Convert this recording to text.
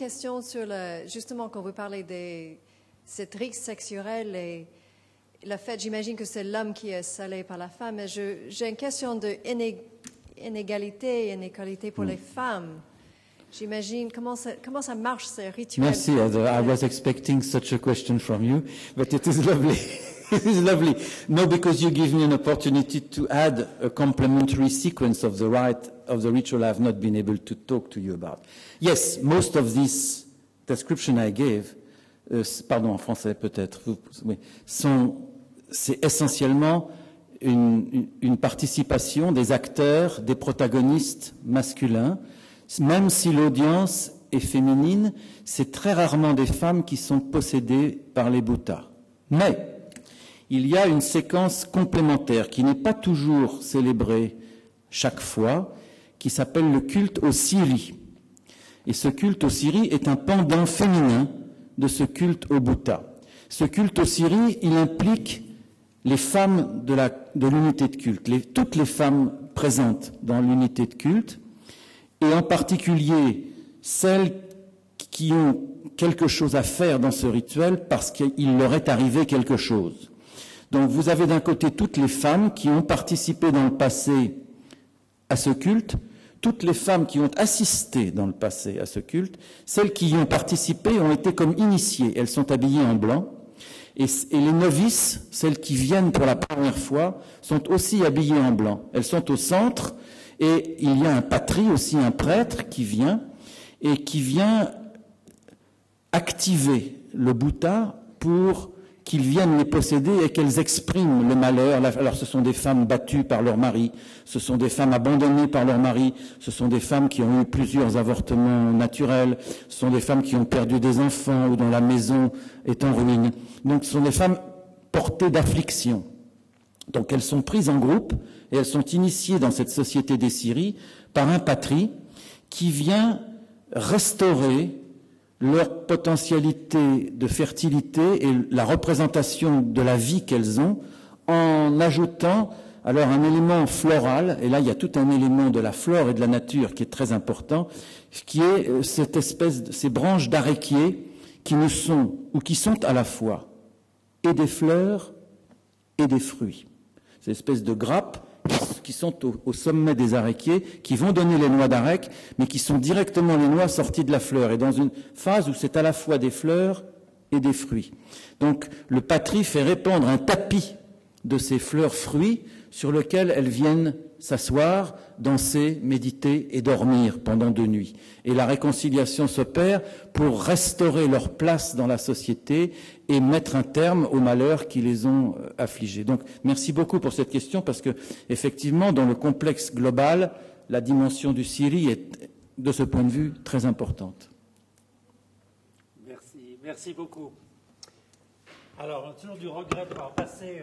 question sur le, justement quand vous parlez des cette risque sexuel et le fait, j'imagine que c'est l'homme qui est salé par la femme, mais j'ai une question de iné- inégalité et inégalité pour les femmes. J'imagine comment ça, comment ça marche ces rituels? Merci. I was expecting such a question from you, but it is lovely. it is lovely. No, because you give me an opportunity to add a complementary sequence of the rite of the ritual I have not been able to talk to you about. Yes, most of this description I gave, euh, pardon, en français peut-être, oui, c'est essentiellement une, participation des acteurs, des protagonistes masculins, même si l'audience est féminine, c'est très rarement des femmes qui sont possédées par les Bhuttas. Mais il y a une séquence complémentaire qui n'est pas toujours célébrée chaque fois, qui s'appelle le culte aux Syries. Et ce culte aux Syries est un pendant féminin de ce culte au Bhutta. Ce culte aux Syries, il implique les femmes de l'unité de, culte, toutes les femmes présentes dans l'unité de culte, et en particulier celles qui ont quelque chose à faire dans ce rituel parce qu'il leur est arrivé quelque chose. Donc vous avez d'un côté toutes les femmes qui ont participé dans le passé à ce culte, toutes les femmes qui ont assisté dans le passé à ce culte, celles qui y ont participé ont été comme initiées, elles sont habillées en blanc, et, les novices, celles qui viennent pour la première fois, sont aussi habillées en blanc. Elles sont au centre, et il y a un patrie aussi, un prêtre qui vient, et qui vient activer le Bhutta pour qu'ils viennent les posséder et qu'elles expriment le malheur. Alors ce sont des femmes battues par leur mari, ce sont des femmes abandonnées par leur mari, ce sont des femmes qui ont eu plusieurs avortements naturels, ce sont des femmes qui ont perdu des enfants ou dont la maison est en ruine. Donc ce sont des femmes portées d'affliction. Donc elles sont prises en groupe et elles sont initiées dans cette société des Syries par un patrie qui vient restaurer leur potentialité de fertilité et la représentation de la vie qu'elles ont en ajoutant alors un élément floral, et là il y a tout un élément de la flore et de la nature qui est très important, qui est euh, cette espèce de ces branches d'aréquier qui ne sont ou qui sont à la fois et des fleurs et des fruits. Ces espèces de qui sont au, sommet des aréquiers, qui vont donner les noix d'arec, mais qui sont directement les noix sorties de la fleur, et dans une phase où c'est à la fois des fleurs et des fruits. Donc le patrie fait répandre un tapis de ces fleurs fruits sur lequel elles viennent s'asseoir, danser, méditer et dormir pendant deux nuits. Et la réconciliation s'opère pour restaurer leur place dans la société et mettre un terme aux malheurs qui les ont affligés. Donc, merci beaucoup pour cette question parce que, effectivement, dans le complexe global, la dimension du Syrie est, de ce point de vue, très importante. Merci, merci beaucoup. Alors, toujours du regret de pouvoir passer.